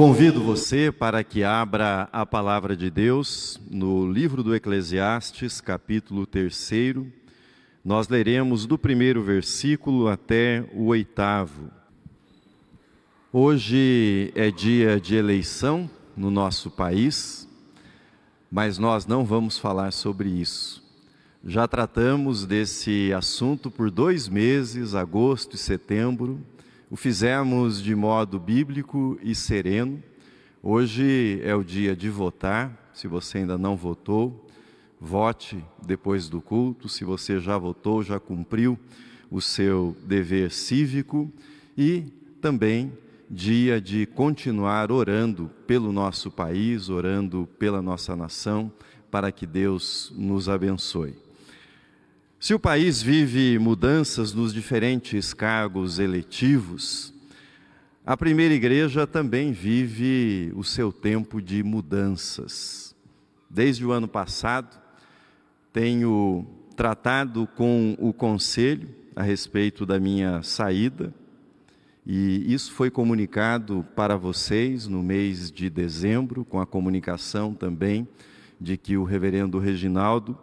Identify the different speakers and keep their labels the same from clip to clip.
Speaker 1: Convido você para que abra a palavra de Deus no livro do Eclesiastes, capítulo 3. Nós leremos do primeiro versículo até o oitavo. Hoje é dia de eleição no nosso país, mas nós não vamos falar sobre isso. Já tratamos desse assunto por dois meses, agosto e setembro o fizemos de modo bíblico e sereno. Hoje é o dia de votar. Se você ainda não votou, vote depois do culto. Se você já votou, já cumpriu o seu dever cívico. E também dia de continuar orando pelo nosso país, orando pela nossa nação, para que Deus nos abençoe. Se o país vive mudanças nos diferentes cargos eletivos, a primeira igreja também vive o seu tempo de mudanças. Desde o ano passado, tenho tratado com o conselho a respeito da minha saída, e isso foi comunicado para vocês no mês de dezembro, com a comunicação também de que o reverendo Reginaldo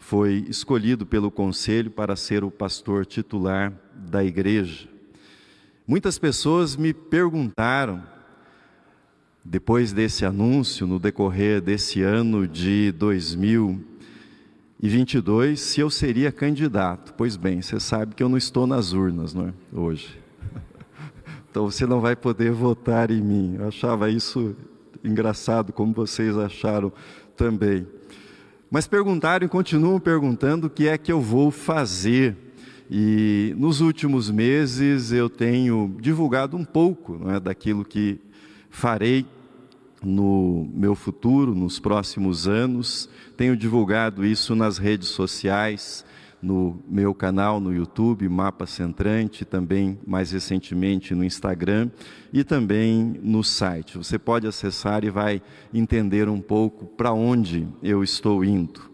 Speaker 1: foi escolhido pelo conselho para ser o pastor titular da igreja. Muitas pessoas me perguntaram, depois desse anúncio, no decorrer desse ano de 2022, se eu seria candidato. Pois bem, você sabe que eu não estou nas urnas não é? hoje. Então você não vai poder votar em mim. Eu achava isso engraçado, como vocês acharam também. Mas perguntaram e continuam perguntando o que é que eu vou fazer. E nos últimos meses eu tenho divulgado um pouco é, daquilo que farei no meu futuro, nos próximos anos. Tenho divulgado isso nas redes sociais, no meu canal no YouTube, Mapa Centrante, também mais recentemente no Instagram e também no site. Você pode acessar e vai entender um pouco para onde eu estou indo.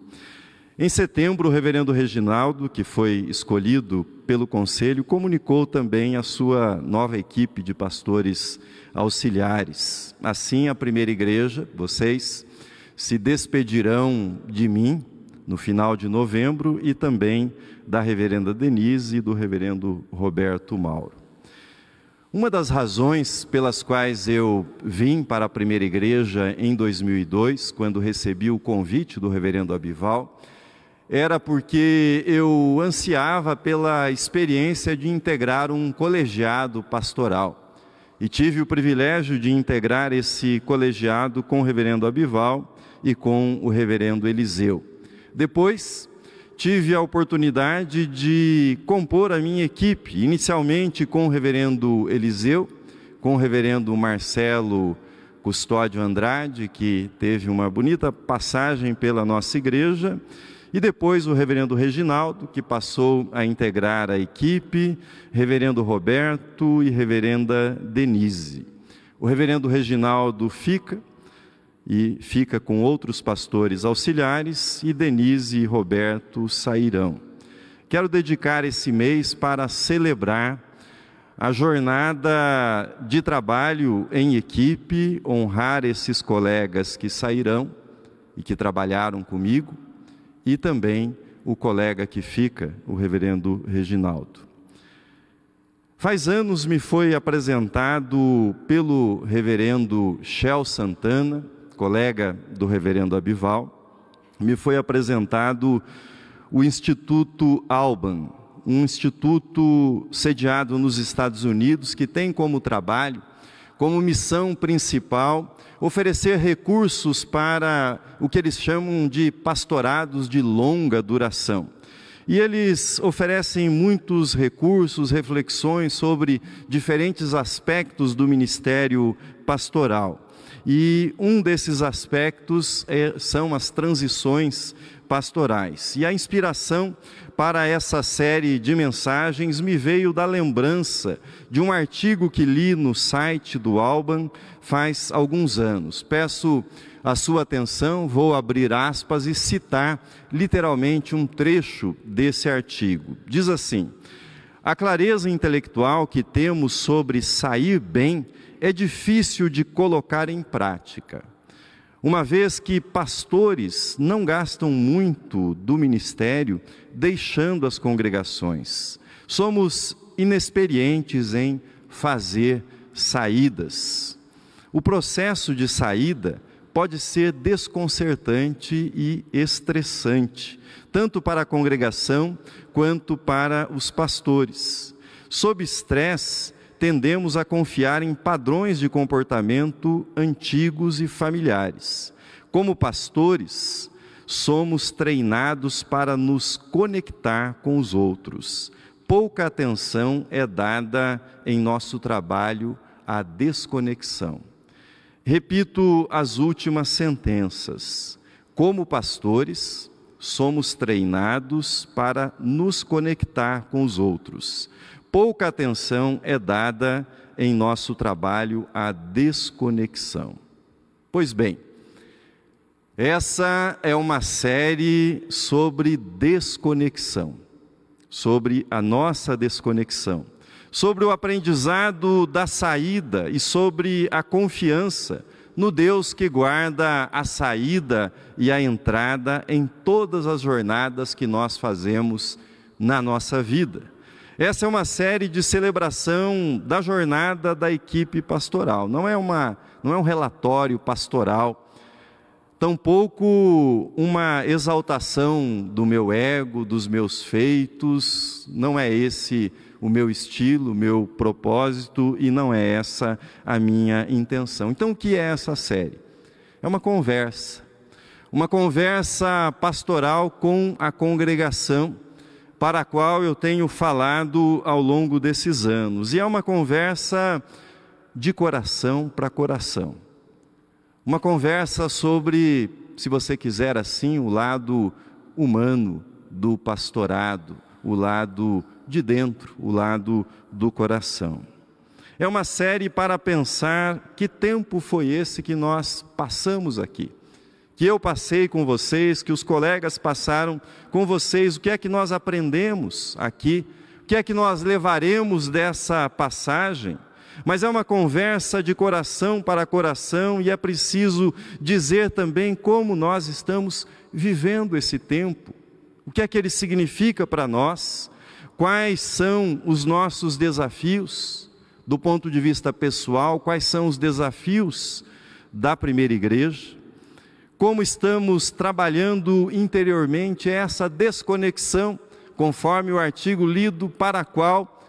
Speaker 1: Em setembro, o reverendo Reginaldo, que foi escolhido pelo conselho, comunicou também a sua nova equipe de pastores auxiliares. Assim, a primeira igreja, vocês, se despedirão de mim no final de novembro e também da reverenda Denise e do reverendo Roberto Mauro. Uma das razões pelas quais eu vim para a primeira igreja em 2002, quando recebi o convite do reverendo Abival, era porque eu ansiava pela experiência de integrar um colegiado pastoral. E tive o privilégio de integrar esse colegiado com o reverendo Abival e com o reverendo Eliseu. Depois, tive a oportunidade de compor a minha equipe, inicialmente com o reverendo Eliseu, com o reverendo Marcelo Custódio Andrade, que teve uma bonita passagem pela nossa igreja, e depois o reverendo Reginaldo, que passou a integrar a equipe, reverendo Roberto e reverenda Denise. O reverendo Reginaldo fica e fica com outros pastores auxiliares, e Denise e Roberto sairão. Quero dedicar esse mês para celebrar a jornada de trabalho em equipe, honrar esses colegas que sairão e que trabalharam comigo, e também o colega que fica, o reverendo Reginaldo. Faz anos me foi apresentado pelo reverendo Shell Santana, colega do reverendo Abival, me foi apresentado o Instituto Alban, um instituto sediado nos Estados Unidos que tem como trabalho, como missão principal, oferecer recursos para o que eles chamam de pastorados de longa duração. E eles oferecem muitos recursos, reflexões sobre diferentes aspectos do ministério pastoral. E um desses aspectos é, são as transições pastorais. E a inspiração para essa série de mensagens me veio da lembrança de um artigo que li no site do Alban faz alguns anos. Peço a sua atenção, vou abrir aspas e citar literalmente um trecho desse artigo. Diz assim: A clareza intelectual que temos sobre sair bem é difícil de colocar em prática, uma vez que pastores não gastam muito do ministério deixando as congregações. Somos inexperientes em fazer saídas. O processo de saída pode ser desconcertante e estressante, tanto para a congregação quanto para os pastores. Sob estresse, tendemos a confiar em padrões de comportamento antigos e familiares. Como pastores, somos treinados para nos conectar com os outros. Pouca atenção é dada em nosso trabalho à desconexão. Repito as últimas sentenças. Como pastores, somos treinados para nos conectar com os outros pouca atenção é dada em nosso trabalho à desconexão. Pois bem, essa é uma série sobre desconexão, sobre a nossa desconexão, sobre o aprendizado da saída e sobre a confiança no Deus que guarda a saída e a entrada em todas as jornadas que nós fazemos na nossa vida. Essa é uma série de celebração da jornada da equipe pastoral. Não é, uma, não é um relatório pastoral, tampouco uma exaltação do meu ego, dos meus feitos. Não é esse o meu estilo, o meu propósito e não é essa a minha intenção. Então, o que é essa série? É uma conversa, uma conversa pastoral com a congregação para a qual eu tenho falado ao longo desses anos. E é uma conversa de coração para coração. Uma conversa sobre, se você quiser assim, o lado humano do pastorado, o lado de dentro, o lado do coração. É uma série para pensar que tempo foi esse que nós passamos aqui que eu passei com vocês, que os colegas passaram com vocês, o que é que nós aprendemos aqui, o que é que nós levaremos dessa passagem. Mas é uma conversa de coração para coração e é preciso dizer também como nós estamos vivendo esse tempo, o que é que ele significa para nós, quais são os nossos desafios do ponto de vista pessoal, quais são os desafios da primeira igreja como estamos trabalhando interiormente essa desconexão, conforme o artigo lido, para qual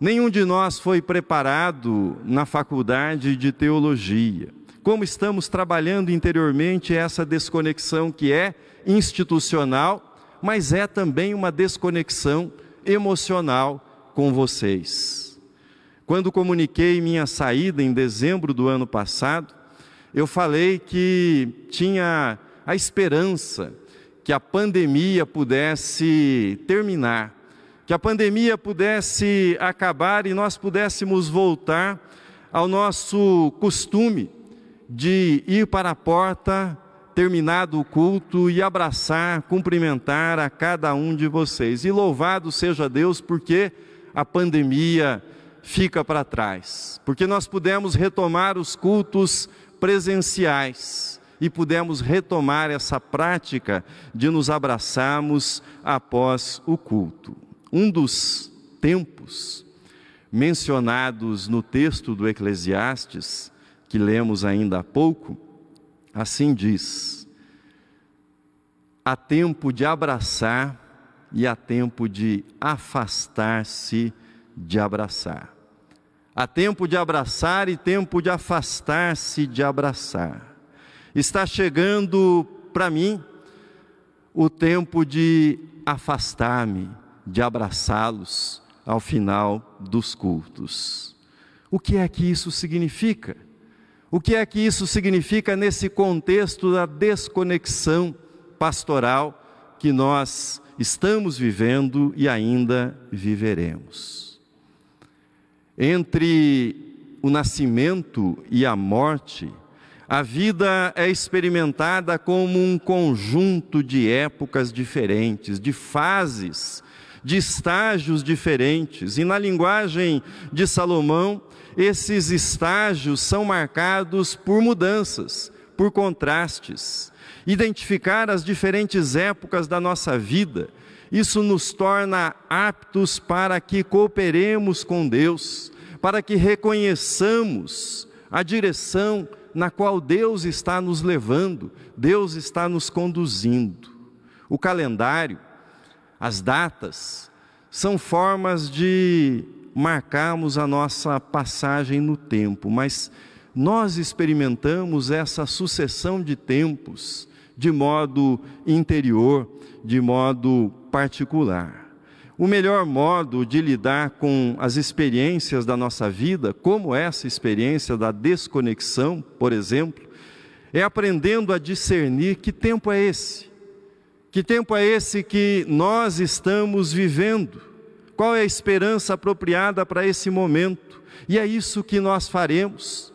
Speaker 1: nenhum de nós foi preparado na faculdade de teologia. Como estamos trabalhando interiormente essa desconexão que é institucional, mas é também uma desconexão emocional com vocês. Quando comuniquei minha saída em dezembro do ano passado, eu falei que tinha a esperança que a pandemia pudesse terminar, que a pandemia pudesse acabar e nós pudéssemos voltar ao nosso costume de ir para a porta, terminado o culto, e abraçar, cumprimentar a cada um de vocês. E louvado seja Deus, porque a pandemia fica para trás, porque nós pudemos retomar os cultos presenciais e pudemos retomar essa prática de nos abraçarmos após o culto. Um dos tempos mencionados no texto do Eclesiastes, que lemos ainda há pouco, assim diz: há tempo de abraçar e há tempo de afastar-se de abraçar. Há tempo de abraçar e tempo de afastar-se de abraçar. Está chegando para mim o tempo de afastar-me, de abraçá-los ao final dos cultos. O que é que isso significa? O que é que isso significa nesse contexto da desconexão pastoral que nós estamos vivendo e ainda viveremos? Entre o nascimento e a morte, a vida é experimentada como um conjunto de épocas diferentes, de fases de estágios diferentes. E na linguagem de Salomão, esses estágios são marcados por mudanças, por contrastes. Identificar as diferentes épocas da nossa vida, isso nos torna aptos para que cooperemos com Deus, para que reconheçamos a direção na qual Deus está nos levando, Deus está nos conduzindo. O calendário, as datas, são formas de marcarmos a nossa passagem no tempo, mas nós experimentamos essa sucessão de tempos de modo interior, de modo particular. O melhor modo de lidar com as experiências da nossa vida, como essa experiência da desconexão, por exemplo, é aprendendo a discernir que tempo é esse. Que tempo é esse que nós estamos vivendo? Qual é a esperança apropriada para esse momento? E é isso que nós faremos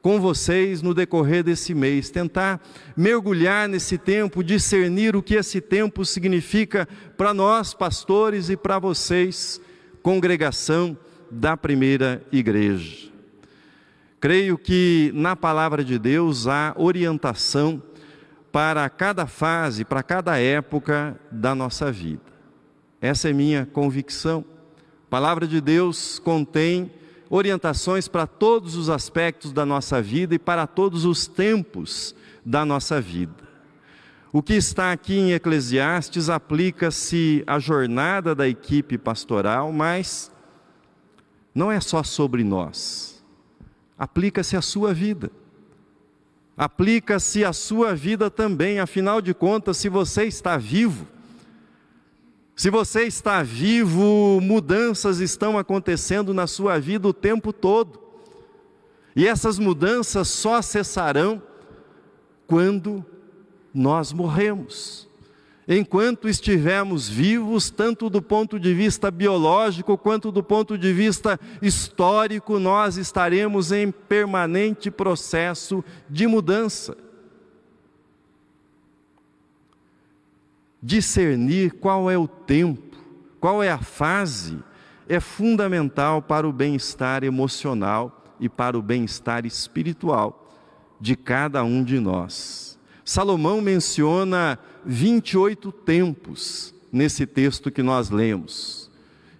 Speaker 1: com vocês no decorrer desse mês, tentar mergulhar nesse tempo, discernir o que esse tempo significa para nós, pastores, e para vocês, congregação da primeira igreja. Creio que na palavra de Deus há orientação para cada fase, para cada época da nossa vida. Essa é minha convicção. A palavra de Deus contém orientações para todos os aspectos da nossa vida e para todos os tempos da nossa vida. O que está aqui em Eclesiastes aplica-se à jornada da equipe pastoral, mas não é só sobre nós. Aplica-se à sua vida. Aplica-se à sua vida também, afinal de contas, se você está vivo, se você está vivo, mudanças estão acontecendo na sua vida o tempo todo. E essas mudanças só cessarão quando nós morremos. Enquanto estivermos vivos, tanto do ponto de vista biológico quanto do ponto de vista histórico, nós estaremos em permanente processo de mudança. Discernir qual é o tempo, qual é a fase, é fundamental para o bem-estar emocional e para o bem-estar espiritual de cada um de nós. Salomão menciona 28 tempos nesse texto que nós lemos.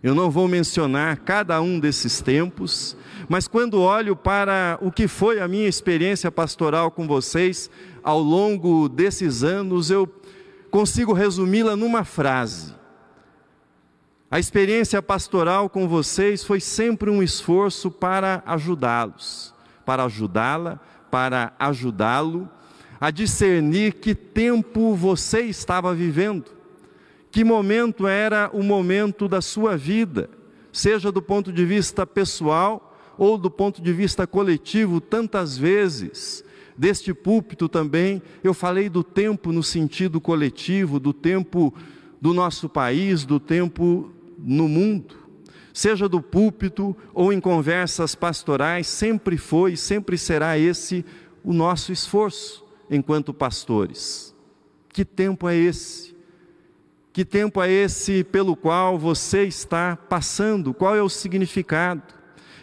Speaker 1: Eu não vou mencionar cada um desses tempos, mas quando olho para o que foi a minha experiência pastoral com vocês ao longo desses anos, eu consigo resumi-la numa frase. A experiência pastoral com vocês foi sempre um esforço para ajudá-los, para ajudá-la, para ajudá-lo a discernir que tempo você estava vivendo, que momento era o momento da sua vida, seja do ponto de vista pessoal ou do ponto de vista coletivo, tantas vezes deste púlpito também, eu falei do tempo no sentido coletivo, do tempo do nosso país, do tempo no mundo. Seja do púlpito ou em conversas pastorais, sempre foi sempre será esse o nosso esforço enquanto pastores. Que tempo é esse? Que tempo é esse pelo qual você está passando? Qual é o significado?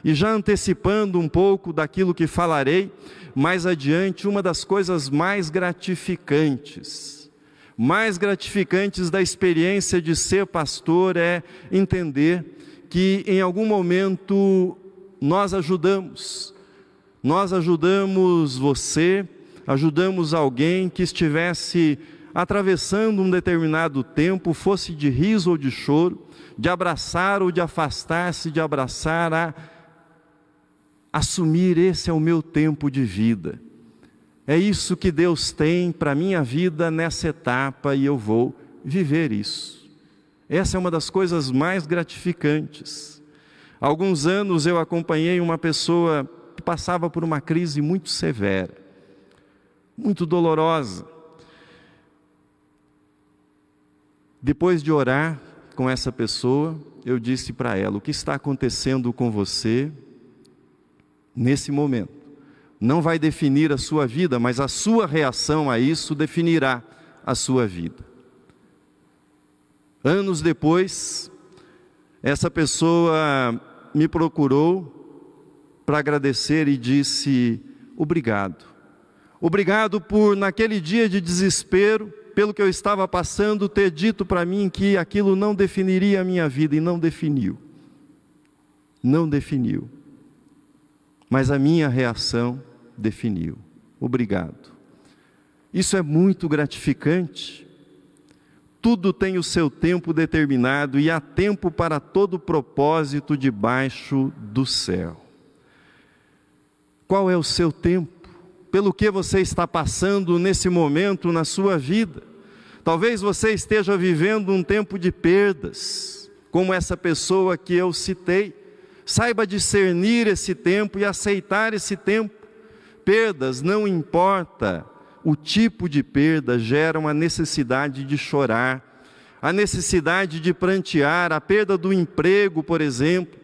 Speaker 1: E já antecipando um pouco daquilo que falarei, mais adiante, uma das coisas mais gratificantes, mais gratificantes da experiência de ser pastor é entender que em algum momento nós ajudamos, nós ajudamos você, ajudamos alguém que estivesse atravessando um determinado tempo, fosse de riso ou de choro, de abraçar ou de afastar-se de abraçar, a assumir esse é o meu tempo de vida. É isso que Deus tem para a minha vida nessa etapa e eu vou viver isso. Essa é uma das coisas mais gratificantes. Há alguns anos eu acompanhei uma pessoa que passava por uma crise muito severa, muito dolorosa. Depois de orar com essa pessoa, eu disse para ela: O que está acontecendo com você? Nesse momento. Não vai definir a sua vida, mas a sua reação a isso definirá a sua vida. Anos depois, Essa pessoa me procurou para agradecer e disse: obrigado. Obrigado por, naquele dia de desespero, pelo que eu estava passando, ter dito para mim que aquilo não definiria a minha vida e não definiu. Não definiu. Mas a minha reação definiu. Obrigado. Isso é muito gratificante. Tudo tem o seu tempo determinado e há tempo para todo propósito debaixo do céu. Qual é o seu tempo? Pelo que você está passando nesse momento na sua vida? Talvez você esteja vivendo um tempo de perdas, como essa pessoa que eu citei. Saiba discernir esse tempo e aceitar esse tempo. Perdas, não importa o tipo de perda, geram a necessidade de chorar, a necessidade de prantear, a perda do emprego, por exemplo,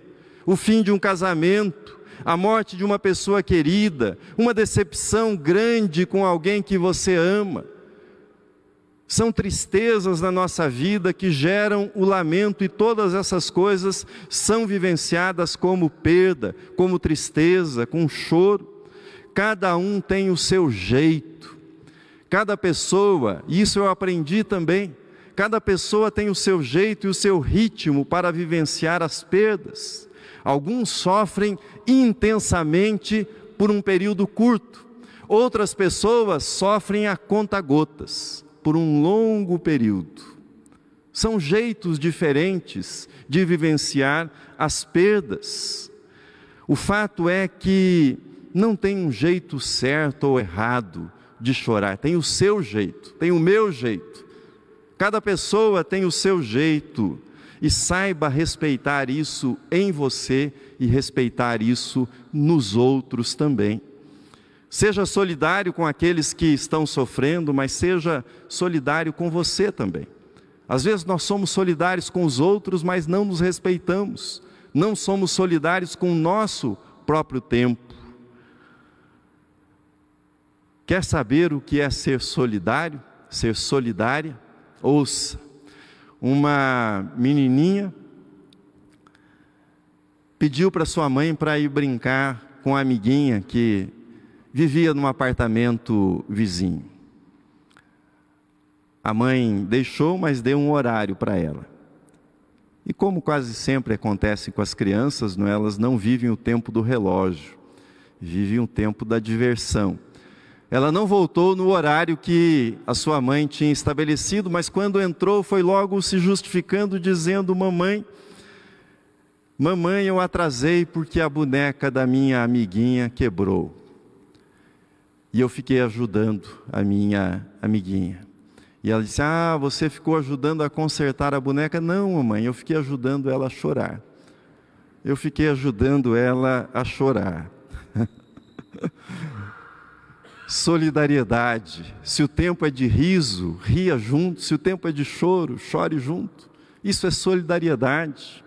Speaker 1: o fim de um casamento, a morte de uma pessoa querida, uma decepção grande com alguém que você ama. São tristezas na nossa vida que geram o lamento, e todas essas coisas são vivenciadas como perda, como tristeza, com choro. Cada um tem o seu jeito, cada pessoa, isso eu aprendi também, cada pessoa tem o seu jeito e o seu ritmo para vivenciar as perdas. Alguns sofrem intensamente por um período curto, outras pessoas sofrem a conta-gotas, por um longo período. São jeitos diferentes de vivenciar as perdas. O fato é que não tem um jeito certo ou errado de chorar, tem o seu jeito, tem o meu jeito. Cada pessoa tem o seu jeito e saiba respeitar isso em você e respeitar isso nos outros também. Seja solidário com aqueles que estão sofrendo, mas seja solidário com você também. Às vezes nós somos solidários com os outros, mas não nos respeitamos, não somos solidários com o nosso próprio tempo. Quer saber o que é ser solidário, ser solidária? Ouça uma menininha pediu para sua mãe para ir brincar com a amiguinha que vivia num apartamento vizinho. A mãe deixou, mas deu um horário para ela. E como quase sempre acontece com as crianças, não, elas não vivem o tempo do relógio, vivem o tempo da diversão. Ela não voltou no horário que a sua mãe tinha estabelecido, mas quando entrou foi logo se justificando, dizendo: Mamãe, mamãe, eu atrasei porque a boneca da minha amiguinha quebrou. E eu fiquei ajudando a minha amiguinha. E ela disse: Ah, você ficou ajudando a consertar a boneca? Não, mamãe, eu fiquei ajudando ela a chorar. Eu fiquei ajudando ela a chorar. solidariedade. Se o tempo é de riso, ria junto. Se o tempo é de choro, chore junto. Isso é solidariedade.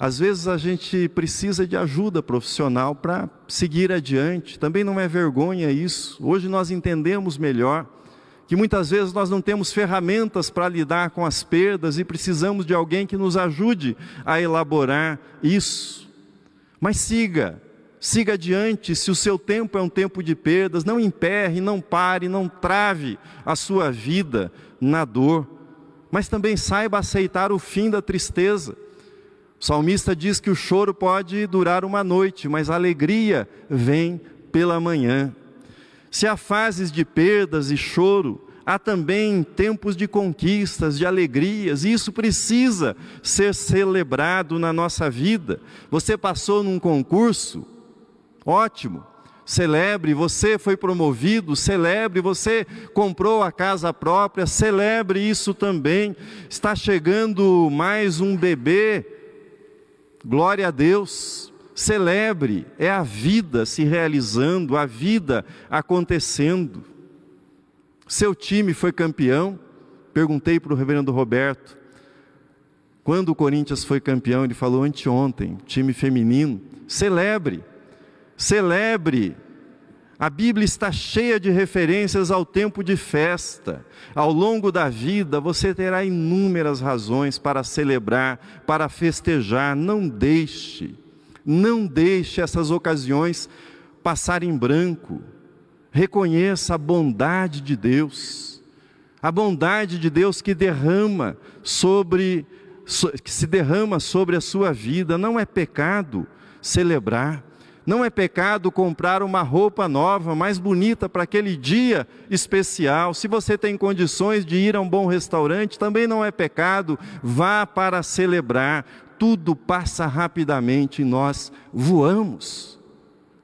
Speaker 1: Às vezes a gente precisa de ajuda profissional para seguir adiante. Também não é vergonha isso. Hoje nós entendemos melhor que muitas vezes nós não temos ferramentas para lidar com as perdas e precisamos de alguém que nos ajude a elaborar isso. Mas siga, siga adiante. Se o seu tempo é um tempo de perdas, não emperre, não pare, não trave a sua vida na dor, mas também saiba aceitar o fim da tristeza. O salmista diz que o choro pode durar uma noite, mas a alegria vem pela manhã. Se há fases de perdas e choro, há também tempos de conquistas, de alegrias, e isso precisa ser celebrado na nossa vida. Você passou num concurso, Ótimo. Celebre, você foi promovido, celebre, você comprou a casa própria, celebre isso também. Está chegando mais um bebê, glória a Deus. Celebre, é a vida se realizando, a vida acontecendo. Seu time foi campeão. Perguntei para o reverendo Roberto, quando o Corinthians foi campeão, ele falou anteontem, time feminino. Celebre, Celebre A Bíblia está cheia de referências ao tempo de festa. Ao longo da vida, você terá inúmeras razões para celebrar, para festejar. Não deixe, não deixe essas ocasiões passar em branco. Reconheça a bondade de Deus, a bondade de Deus que derrama sobre, que se derrama sobre a sua vida. Não é pecado celebrar. Não é pecado comprar uma roupa nova, mais bonita para aquele dia especial. Se você tem condições de ir a um bom restaurante, também não é pecado. Vá para celebrar. Tudo passa rapidamente e nós voamos.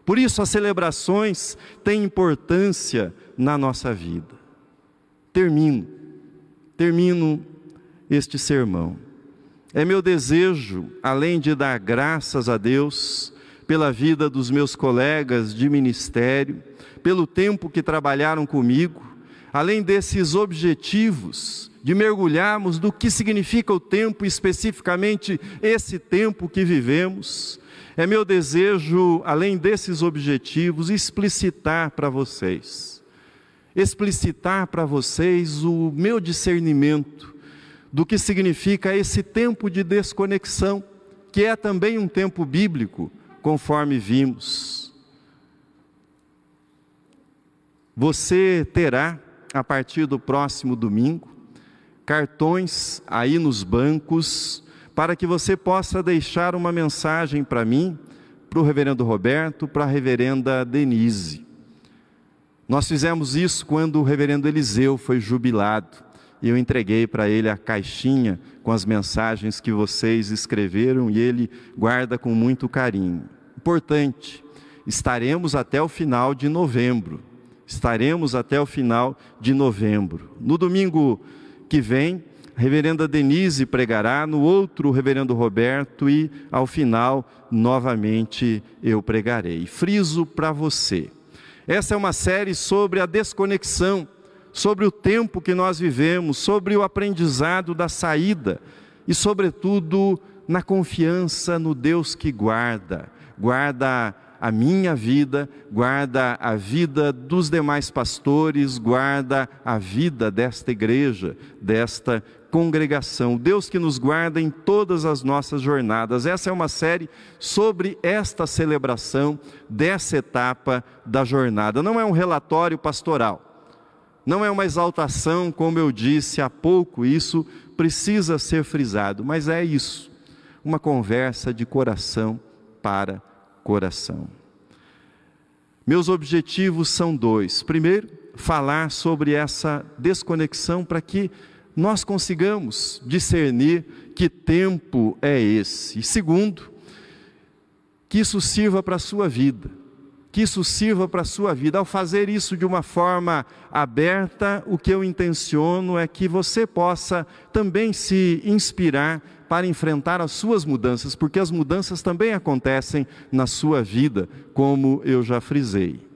Speaker 1: Por isso, as celebrações têm importância na nossa vida. Termino, termino este sermão. É meu desejo, além de dar graças a Deus, pela vida dos meus colegas de ministério, pelo tempo que trabalharam comigo, além desses objetivos de mergulharmos do que significa o tempo, especificamente esse tempo que vivemos, é meu desejo, além desses objetivos, explicitar para vocês, explicitar para vocês o meu discernimento do que significa esse tempo de desconexão, que é também um tempo bíblico, conforme vimos. Você terá, a partir do próximo domingo, cartões aí nos bancos, para que você possa deixar uma mensagem para mim, para o reverendo Roberto, para a reverenda Denise. Nós fizemos isso quando o reverendo Eliseu foi jubilado e eu entreguei para ele a caixinha com as mensagens que vocês escreveram e ele guarda com muito carinho. Importante, estaremos até o final de novembro. Estaremos até o final de novembro. No domingo que vem, a reverenda Denise pregará, no outro, o reverendo Roberto, e ao final, novamente, eu pregarei. Friso para você. Essa é uma série sobre a desconexão sobre o tempo que nós vivemos, sobre o aprendizado da saída e, sobretudo, na confiança no Deus que guarda, guarda a minha vida, guarda a vida dos demais pastores, guarda a vida desta igreja, desta congregação. Deus que nos guarda em todas as nossas jornadas. Essa é uma série sobre esta celebração dessa etapa da jornada. Não é um relatório pastoral não é uma exaltação, como eu disse há pouco, isso precisa ser frisado, mas é isso, uma conversa de coração para coração. Meus objetivos são dois. Primeiro, falar sobre essa desconexão para que nós consigamos discernir que tempo é esse. E segundo, que isso sirva para a sua vida que isso sirva para a sua vida. Ao fazer isso de uma forma aberta, o que eu intenciono é que você possa também se inspirar para enfrentar as suas mudanças, porque as mudanças também acontecem na sua vida, como eu já frisei.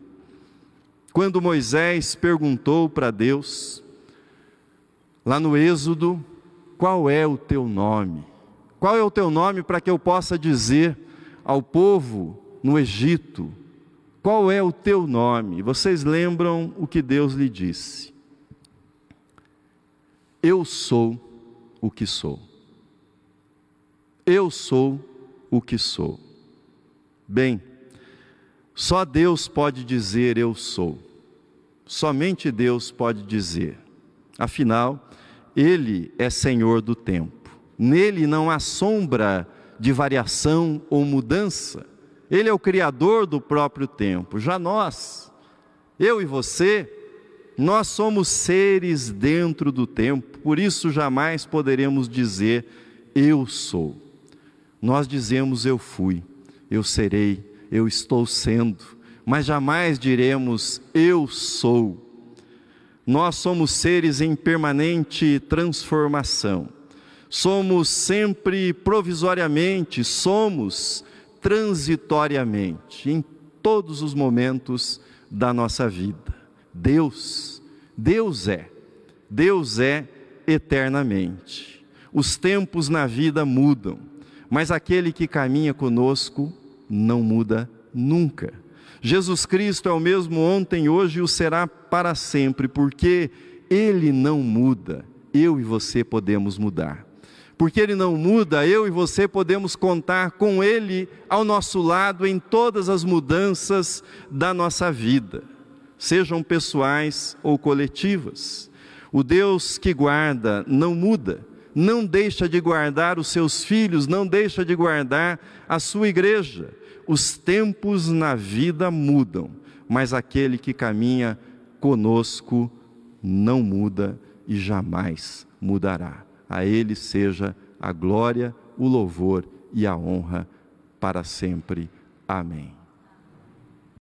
Speaker 1: Quando Moisés perguntou para Deus, lá no Êxodo, qual é o teu nome? Qual é o teu nome para que eu possa dizer ao povo no Egito, qual é o teu nome? Vocês lembram o que Deus lhe disse? Eu sou o que sou. Eu sou o que sou. Bem, só Deus pode dizer eu sou. Somente Deus pode dizer. Afinal, Ele é Senhor do tempo. Nele não há sombra de variação ou mudança. Ele é o criador do próprio tempo. Já nós, eu e você, nós somos seres dentro do tempo, por isso jamais poderemos dizer eu sou. Nós dizemos eu fui, eu serei, eu estou sendo, mas jamais diremos eu sou. Nós somos seres em permanente transformação. Somos sempre provisoriamente, somos transitoriamente, em todos os momentos da nossa vida. Deus, Deus é, Deus é eternamente. Os tempos na vida mudam, mas aquele que caminha conosco não muda nunca. Jesus Cristo é o mesmo ontem, hoje e o será para sempre, porque Ele não muda, eu e você podemos mudar. Porque Ele não muda, eu e você podemos contar com Ele ao nosso lado em todas as mudanças da nossa vida, sejam pessoais ou coletivas. O Deus que guarda não muda, não deixa de guardar os seus filhos, não deixa de guardar a sua igreja. Os tempos na vida mudam, mas aquele que caminha conosco não muda e jamais mudará. A Ele seja a glória, o louvor e a honra para sempre. Amém.